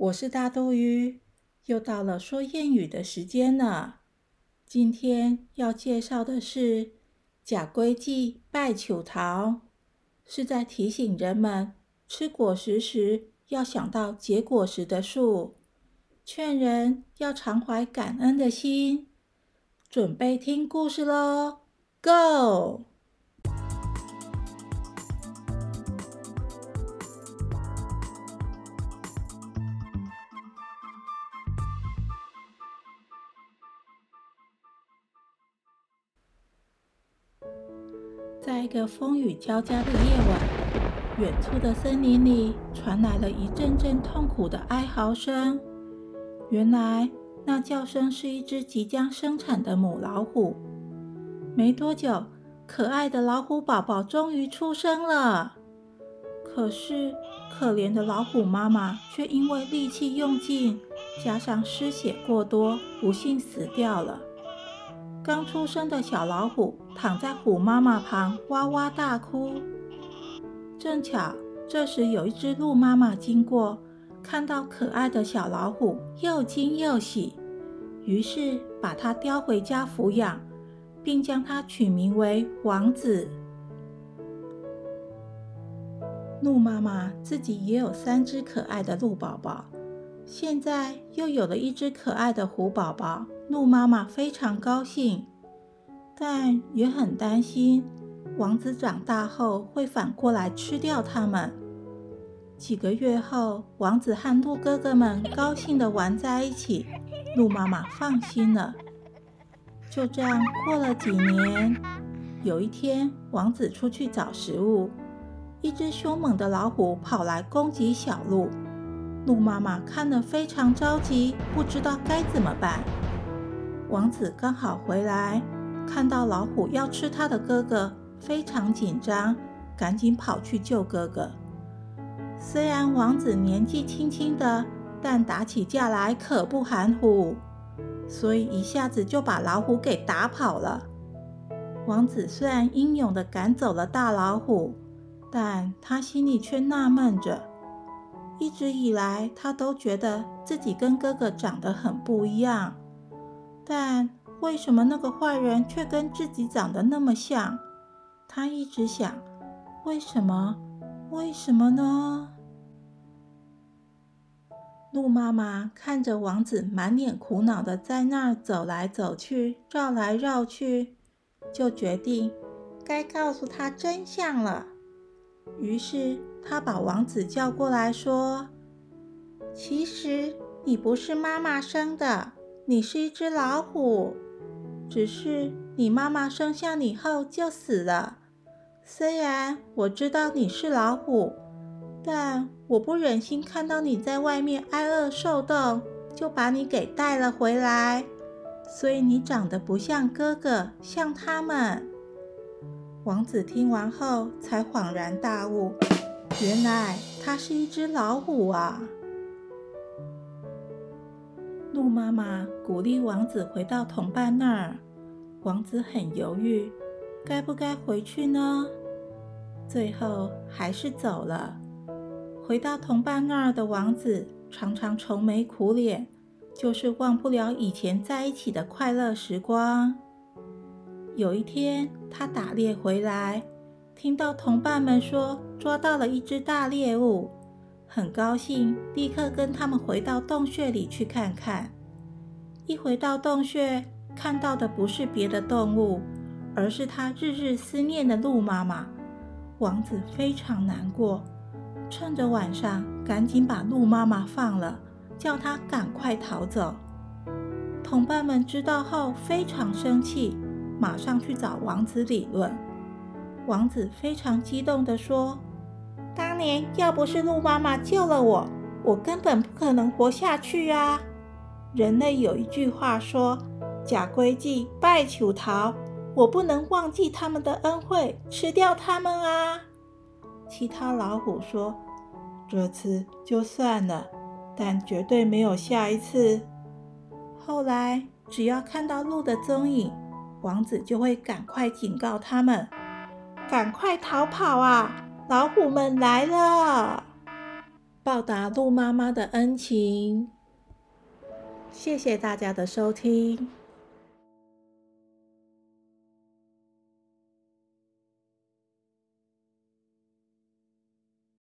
我是大肚鱼，又到了说谚语的时间了。今天要介绍的是“假龟记拜求桃”，是在提醒人们吃果实时要想到结果实的树，劝人要常怀感恩的心。准备听故事喽，Go！在一个风雨交加的夜晚，远处的森林里传来了一阵阵痛苦的哀嚎声。原来，那叫声是一只即将生产的母老虎。没多久，可爱的老虎宝宝终于出生了。可是，可怜的老虎妈妈却因为力气用尽，加上失血过多，不幸死掉了。刚出生的小老虎躺在虎妈妈旁，哇哇大哭。正巧这时有一只鹿妈妈经过，看到可爱的小老虎，又惊又喜，于是把它叼回家抚养，并将它取名为王子。鹿妈妈自己也有三只可爱的鹿宝宝，现在又有了一只可爱的虎宝宝。鹿妈妈非常高兴，但也很担心王子长大后会反过来吃掉它们。几个月后，王子和鹿哥哥们高兴地玩在一起，鹿妈妈放心了。就这样过了几年，有一天，王子出去找食物，一只凶猛的老虎跑来攻击小鹿，鹿妈妈看了非常着急，不知道该怎么办。王子刚好回来，看到老虎要吃他的哥哥，非常紧张，赶紧跑去救哥哥。虽然王子年纪轻轻的，但打起架来可不含糊，所以一下子就把老虎给打跑了。王子虽然英勇的赶走了大老虎，但他心里却纳闷着：一直以来，他都觉得自己跟哥哥长得很不一样。但为什么那个坏人却跟自己长得那么像？他一直想，为什么？为什么呢？鹿妈妈看着王子满脸苦恼的在那儿走来走去、绕来绕去，就决定该告诉他真相了。于是，他把王子叫过来说：“其实你不是妈妈生的。”你是一只老虎，只是你妈妈生下你后就死了。虽然我知道你是老虎，但我不忍心看到你在外面挨饿受冻，就把你给带了回来。所以你长得不像哥哥，像他们。王子听完后才恍然大悟，原来他是一只老虎啊。鹿妈妈鼓励王子回到同伴那儿。王子很犹豫，该不该回去呢？最后还是走了。回到同伴那儿的王子常常愁眉苦脸，就是忘不了以前在一起的快乐时光。有一天，他打猎回来，听到同伴们说抓到了一只大猎物。很高兴，立刻跟他们回到洞穴里去看看。一回到洞穴，看到的不是别的动物，而是他日日思念的鹿妈妈。王子非常难过，趁着晚上，赶紧把鹿妈妈放了，叫他赶快逃走。同伴们知道后非常生气，马上去找王子理论。王子非常激动地说。当年要不是鹿妈妈救了我，我根本不可能活下去啊！人类有一句话说：“假规矩，拜求桃。”我不能忘记他们的恩惠，吃掉他们啊！其他老虎说：“这次就算了，但绝对没有下一次。”后来，只要看到鹿的踪影，王子就会赶快警告他们：“赶快逃跑啊！”老虎们来了！报答鹿妈妈的恩情。谢谢大家的收听。